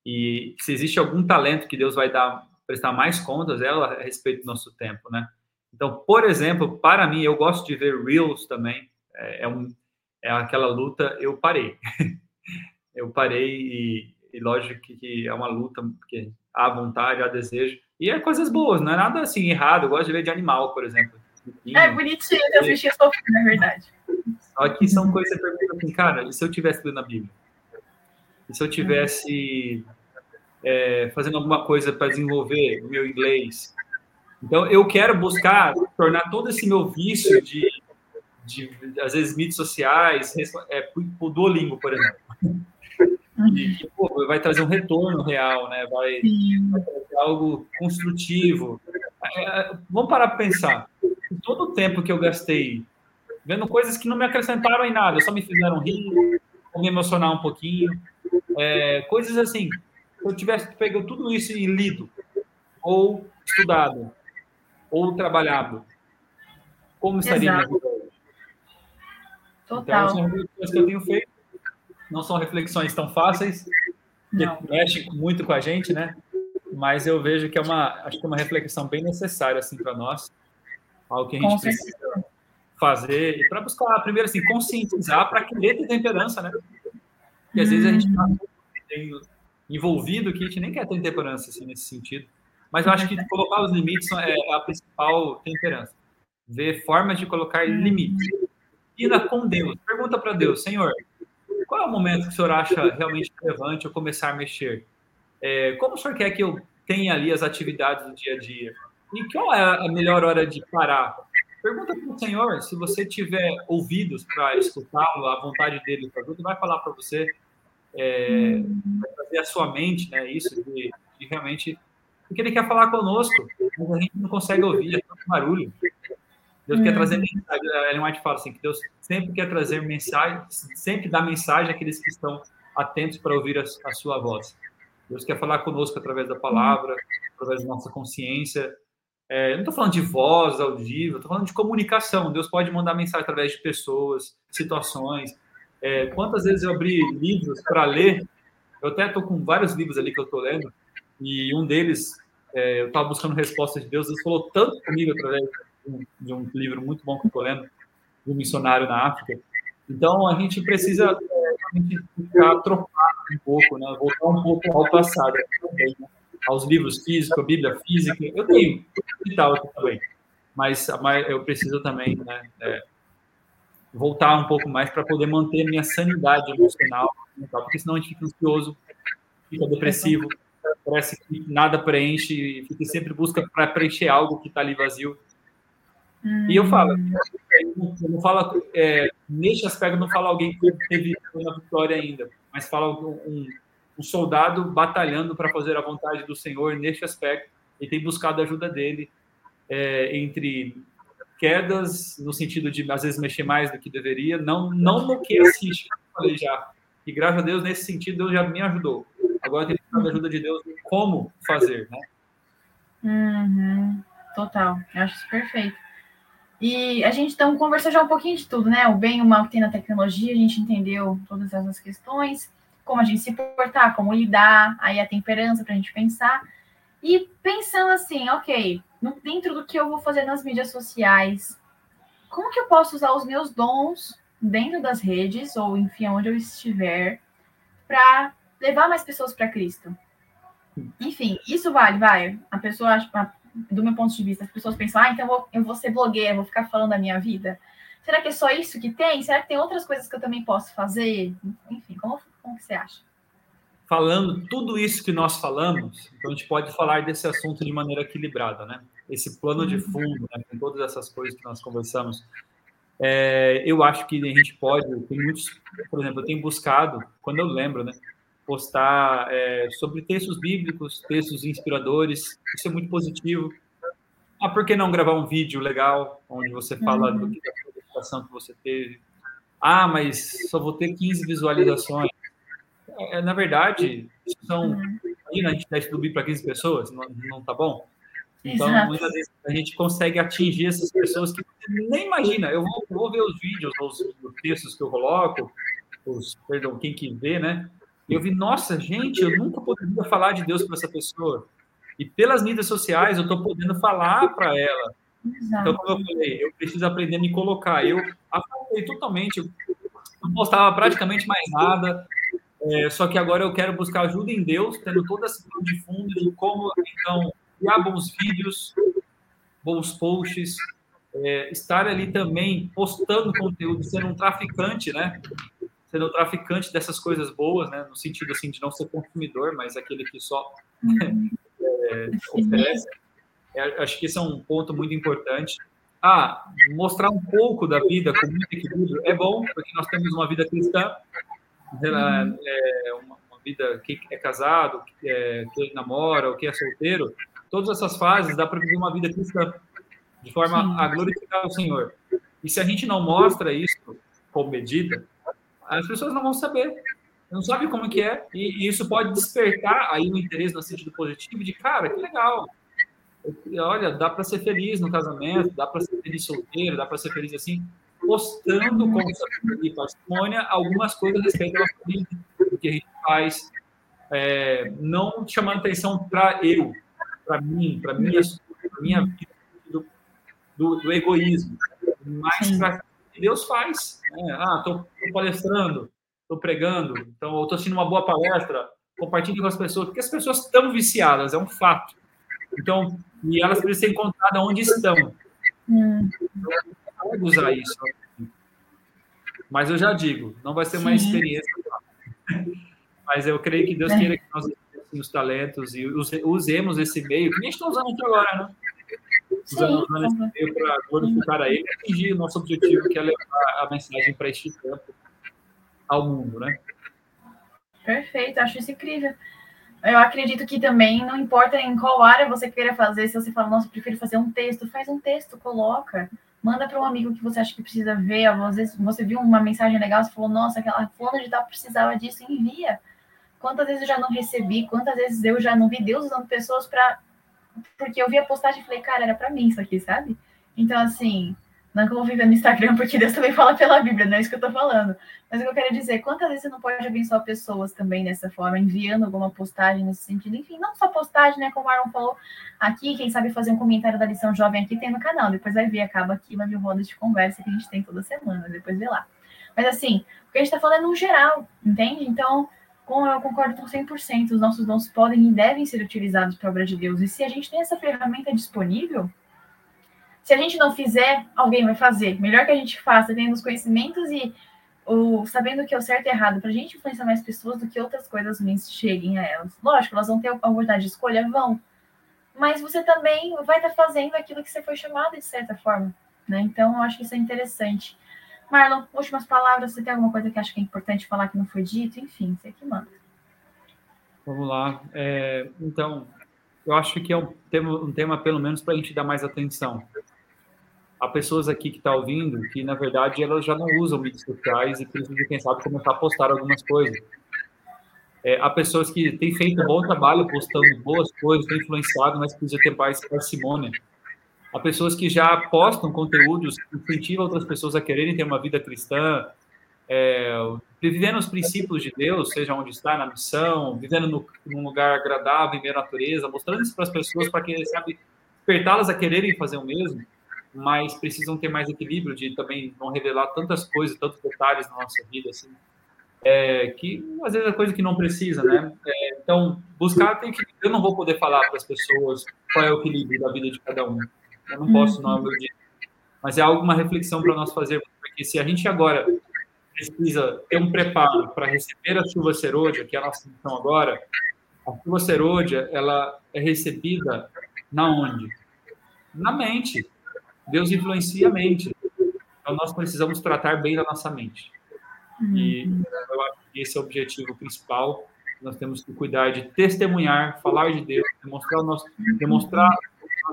E se existe algum talento que Deus vai dar prestar mais contas ela a respeito do nosso tempo, né? Então, por exemplo, para mim, eu gosto de ver Reels também. É, é, um, é aquela luta, eu parei. eu parei e, e lógico que, que, é uma luta, porque há vontade, há desejo. E é coisas boas, não é nada assim errado. Eu gosto de ver de animal, por exemplo. É bonitinho, os bichinhos fofinhos, na verdade. Só que são coisas que você pergunta assim, cara, e se eu tivesse lido na Bíblia? E se eu tivesse é, fazendo alguma coisa para desenvolver o meu inglês. Então, eu quero buscar tornar todo esse meu vício de, de às vezes, mídias sociais, é, o Duolingo, por exemplo. E que pô, vai trazer um retorno real, né? Vai, vai trazer algo construtivo. É, é vamos parar para pensar. Todo o tempo que eu gastei vendo coisas que não me acrescentaram em nada, só me fizeram rir, me emocionar um pouquinho, é, coisas assim se eu tivesse pego tudo isso e lido, ou estudado, ou trabalhado, como estaria Exato. minha vida hoje? Total. Então, são reflexões que eu tenho feito, não são reflexões tão fáceis, que mexe muito com a gente, né? Mas eu vejo que é uma, acho que é uma reflexão bem necessária assim para nós, algo que a gente com precisa certeza. fazer e para buscar primeiro assim conscientizar para querer ter temperança, né? Porque às vezes a gente está uhum. envolvido que a gente nem quer ter temperança assim nesse sentido. Mas eu acho que colocar os limites é a principal temperança. Ver formas de colocar uhum. limites. Ida com Deus. Pergunta para Deus, Senhor, qual é o momento que o senhor acha realmente relevante eu começar a mexer? É, como o senhor quer que eu tenha ali as atividades do dia a dia? E qual é a melhor hora de parar? Pergunta para o Senhor, se você tiver ouvidos para escutá-lo, a vontade dele para tudo, vai falar para você, é, vai fazer a sua mente, né, isso, de, de, realmente, porque ele quer falar conosco, mas a gente não consegue ouvir, é tanto barulho. Deus quer trazer mensagem, a Ellen White fala assim, que Deus sempre quer trazer mensagem, sempre dá mensagem àqueles que estão atentos para ouvir a, a sua voz. Deus quer falar conosco através da palavra, através da nossa consciência. É, eu não estou falando de voz audível, estou falando de comunicação. Deus pode mandar mensagem através de pessoas, situações. É, quantas vezes eu abri livros para ler? Eu até estou com vários livros ali que eu estou lendo, e um deles, é, eu estava buscando respostas de Deus. Deus falou tanto comigo através de um, livro muito bom que estou lendo, um missionário na África. Então, a gente precisa é, trocado um pouco, né? voltar um pouco ao passado também, né? aos livros físicos, a Bíblia física. Eu tenho digital também, mas eu preciso também né, é, voltar um pouco mais para poder manter minha sanidade emocional, porque senão a gente fica ansioso, fica depressivo, parece que nada preenche, fica sempre busca para preencher algo que está ali vazio. Hum. E eu falo, eu não falo é, neste aspecto, não falo alguém que teve uma vitória ainda, mas fala um, um soldado batalhando para fazer a vontade do Senhor neste aspecto e tem buscado a ajuda dele é, entre quedas no sentido de às vezes mexer mais do que deveria, não não no que assiste, falei já. E graças a Deus nesse sentido Deus já me ajudou. Agora tem buscado a ajuda de Deus como fazer, né? Uhum, total, eu acho isso perfeito. E a gente então conversou já um pouquinho de tudo, né? O bem e o mal que tem na tecnologia, a gente entendeu todas essas questões, como a gente se portar, como lidar, aí a temperança para a gente pensar. E pensando assim, ok, dentro do que eu vou fazer nas mídias sociais, como que eu posso usar os meus dons dentro das redes, ou enfim, onde eu estiver, para levar mais pessoas para Cristo? Enfim, isso vale, vai. A pessoa, do meu ponto de vista, as pessoas pensam, ah, então eu vou, eu vou ser blogueira, vou ficar falando da minha vida. Será que é só isso que tem? Será que tem outras coisas que eu também posso fazer? Enfim, como, como que você acha? Falando tudo isso que nós falamos, então a gente pode falar desse assunto de maneira equilibrada, né? Esse plano de uhum. fundo, né? com todas essas coisas que nós conversamos. É, eu acho que a gente pode, tem muitos, por exemplo, eu tenho buscado, quando eu lembro, né? Postar é, sobre textos bíblicos, textos inspiradores. Isso é muito positivo. Ah, por que não gravar um vídeo legal onde você fala uhum. do que da educação que você teve? Ah, mas só vou ter 15 visualizações. É, na verdade, são. Uhum. Imagina a gente dar subir para 15 pessoas, não, não tá bom? Então, Exato. muitas vezes a gente consegue atingir essas pessoas que nem imagina. Eu vou, vou ver os vídeos, os, os textos que eu coloco, os, perdão, quem que vê, né? Eu vi, nossa, gente, eu nunca poderia falar de Deus para essa pessoa. E pelas mídias sociais eu estou podendo falar para ela. Exato. Então, como eu falei, eu preciso aprender a me colocar. Eu afastei totalmente, eu não postava praticamente mais nada. É, só que agora eu quero buscar ajuda em Deus, tendo toda essa de fundo de como, então, criar bons vídeos, bons posts, é, estar ali também postando conteúdo, sendo um traficante, né? Sendo o traficante dessas coisas boas, né? No sentido assim de não ser consumidor, mas aquele que só uhum. é, oferece. É, acho que esse é um ponto muito importante. Ah, mostrar um pouco da vida com muito equilíbrio é bom, porque nós temos uma vida cristã, uhum. é, uma, uma, vida que é casado, que, é, que namora, ou que é solteiro. Todas essas fases dá para viver uma vida cristã, de forma Sim. a glorificar o Senhor. E se a gente não mostra isso como medida, as pessoas não vão saber, não sabem como que é, e, e isso pode despertar aí o um interesse no sentido positivo de, cara, que legal, olha, dá para ser feliz no casamento, dá para ser feliz solteiro, dá para ser feliz assim, postando com sabedoria e parcimônia algumas coisas a respeito da família, do que a gente faz, é, não chamando atenção para eu, para mim, para minha, minha vida, do, do, do egoísmo, mas para Deus faz. Né? Ah, estou palestrando, estou pregando, então estou assistindo uma boa palestra, compartilhe com as pessoas, porque as pessoas estão viciadas, é um fato. Então, e elas precisam ser encontradas onde estão. Hum. Então, usar isso. Mas eu já digo, não vai ser uma Sim. experiência. Mas eu creio que Deus queira que nós os talentos e usemos esse meio, que nem estamos usando aqui agora, né? Usando, usando esse meio para glorificar a Ele e atingir o nosso objetivo, que é levar a mensagem para este campo ao mundo, né? Perfeito, acho isso incrível. Eu acredito que também não importa em qual área você queira fazer, se você fala, nossa, eu prefiro fazer um texto, faz um texto, coloca. Manda para um amigo que você acha que precisa ver. Às vezes você viu uma mensagem legal, você falou, nossa, aquela fulana de tal precisava disso, envia. Quantas vezes eu já não recebi, quantas vezes eu já não vi Deus usando pessoas para. Porque eu vi a postagem e falei, cara, era para mim isso aqui, sabe? Então, assim, não que eu vou viver no Instagram, porque Deus também fala pela Bíblia, não é isso que eu tô falando. Mas o que eu quero dizer, quantas vezes você não pode abençoar pessoas também dessa forma, enviando alguma postagem nesse sentido? Enfim, não só postagem, né? Como o Marlon falou aqui, quem sabe fazer um comentário da lição jovem aqui tem no canal. Depois vai ver, acaba aqui, vai vir roda de conversa que a gente tem toda semana, depois vê lá. Mas assim, o que a gente tá falando é no geral, entende? Então, com, eu concordo com 100%, os nossos dons podem e devem ser utilizados para a obra de Deus. E se a gente tem essa ferramenta disponível, se a gente não fizer, alguém vai fazer. Melhor que a gente faça, tendo os conhecimentos e o, sabendo o que é o certo e errado, para a gente influenciar mais pessoas do que outras coisas ruins cheguem a elas. Lógico, elas vão ter a oportunidade de escolha, vão. Mas você também vai estar tá fazendo aquilo que você foi chamado de certa forma. Né? Então, eu acho que isso é interessante. Marlon, últimas palavras, você tem alguma coisa que acha que é importante falar que não foi dito? Enfim, você que manda. Vamos lá. É, então, eu acho que é um tema, um tema pelo menos, para a gente dar mais atenção há pessoas aqui que estão tá ouvindo que, na verdade, elas já não usam mídias sociais e precisam, quem sabe, começar a postar algumas coisas. É, há pessoas que têm feito um bom trabalho postando boas coisas, têm influenciado, mas precisam ter mais parcimônia. Há pessoas que já postam conteúdos que incentivam outras pessoas a quererem ter uma vida cristã, é, vivendo os princípios de Deus, seja onde está, na missão, vivendo no, num lugar agradável, em meio à natureza, mostrando isso para as pessoas para que, sabe, despertá-las a quererem fazer o mesmo mas precisam ter mais equilíbrio de também não revelar tantas coisas, tantos detalhes na nossa vida, assim, é, que às vezes é coisa que não precisa, né? É, então, buscar tem que. Eu não vou poder falar para as pessoas qual é o equilíbrio da vida de cada um. Eu não posso, não dia. Mas é alguma reflexão para nós fazer, porque se a gente agora precisa ter um preparo para receber a chuva serôdia, que é a nossa missão agora, a chuva serôdia, ela é recebida na onde? Na mente. Deus influencia a mente. Então, nós precisamos tratar bem da nossa mente. E eu acho que esse é o objetivo principal. Nós temos que cuidar de testemunhar, falar de Deus, demonstrar nosso, demonstrar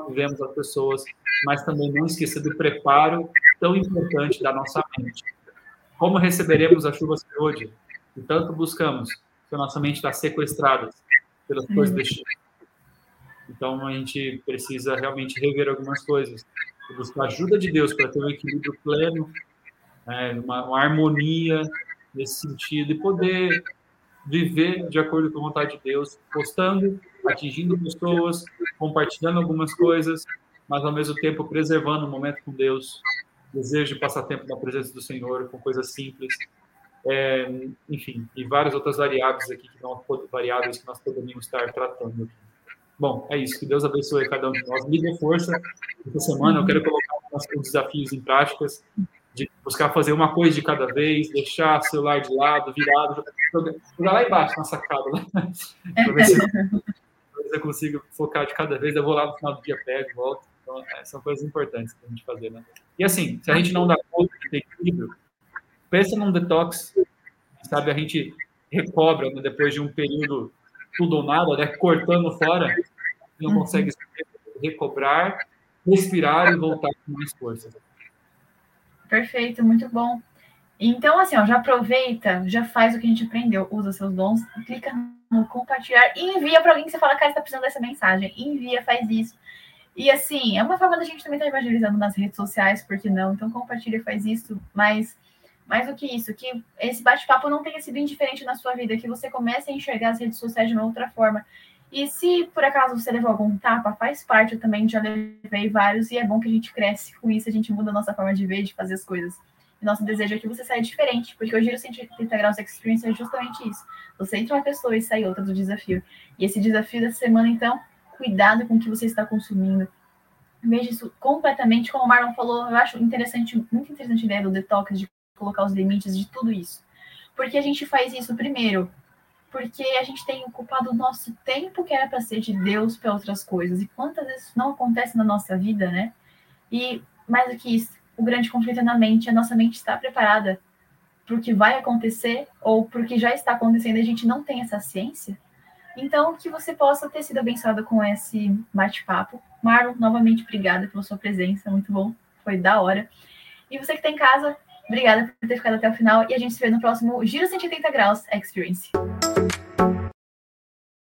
vivemos às pessoas, mas também não esquecer do preparo tão importante da nossa mente. Como receberemos a chuva hoje? E tanto buscamos, se a nossa mente está sequestrada pelas coisas uhum. deste Então, a gente precisa realmente rever algumas coisas buscar a ajuda de Deus para ter um equilíbrio pleno, né, uma, uma, harmonia nesse sentido e poder viver de acordo com a vontade de Deus, postando, atingindo pessoas, compartilhando algumas coisas, mas ao mesmo tempo preservando o momento com Deus, desejo de passar tempo na presença do Senhor com coisas simples, é, enfim, e várias outras variáveis aqui que não variáveis que nós poderíamos estar tratando aqui. Bom, é isso. Que Deus abençoe cada um de nós. Me dê força essa semana. Eu quero colocar os desafios em práticas, de buscar fazer uma coisa de cada vez, deixar o celular de lado, virado, jogar lá embaixo na sacada, né? se eu consigo focar de cada vez. Eu vou lá no final do dia, pego, volto. Então, é, são coisas importantes para a gente fazer, né? E assim, se a gente não dá conta de ter equilíbrio, pensa num detox, sabe? A gente recobra né, depois de um período tudo ou nada, né? cortando fora, não uhum. consegue recobrar, respirar e voltar com mais força. Perfeito, muito bom. Então, assim, ó, já aproveita, já faz o que a gente aprendeu, usa seus dons, clica no compartilhar e envia para alguém que você fala, cara, está precisando dessa mensagem. Envia, faz isso. E assim, é uma forma da gente também estar tá evangelizando nas redes sociais, por que não? Então compartilha, faz isso, mas mais do que isso, que esse bate-papo não tenha sido indiferente na sua vida, que você comece a enxergar as redes sociais de uma outra forma. E se por acaso você levou algum tapa, faz parte, eu também já levei vários, e é bom que a gente cresce com isso, a gente muda a nossa forma de ver, de fazer as coisas. Nosso desejo é que você saia diferente, porque o Giro 180 Graus Experience é justamente isso. Você entra uma pessoa e sai outra do desafio. E esse desafio dessa semana, então, cuidado com o que você está consumindo. Veja isso completamente, como o Marlon falou, eu acho interessante, muito interessante a ideia do detox, de colocar os limites de tudo isso. Porque a gente faz isso primeiro, porque a gente tem ocupado o nosso tempo que era para ser de Deus para outras coisas. E quantas vezes isso não acontece na nossa vida, né? E mais do que isso, o grande conflito é na mente. A nossa mente está preparada para o que vai acontecer ou para o que já está acontecendo. A gente não tem essa ciência. Então, que você possa ter sido abençoado com esse bate-papo. Marlon, novamente, obrigada pela sua presença. Muito bom. Foi da hora. E você que está em casa, Obrigada por ter ficado até o final e a gente se vê no próximo Giro 180 Graus Experience.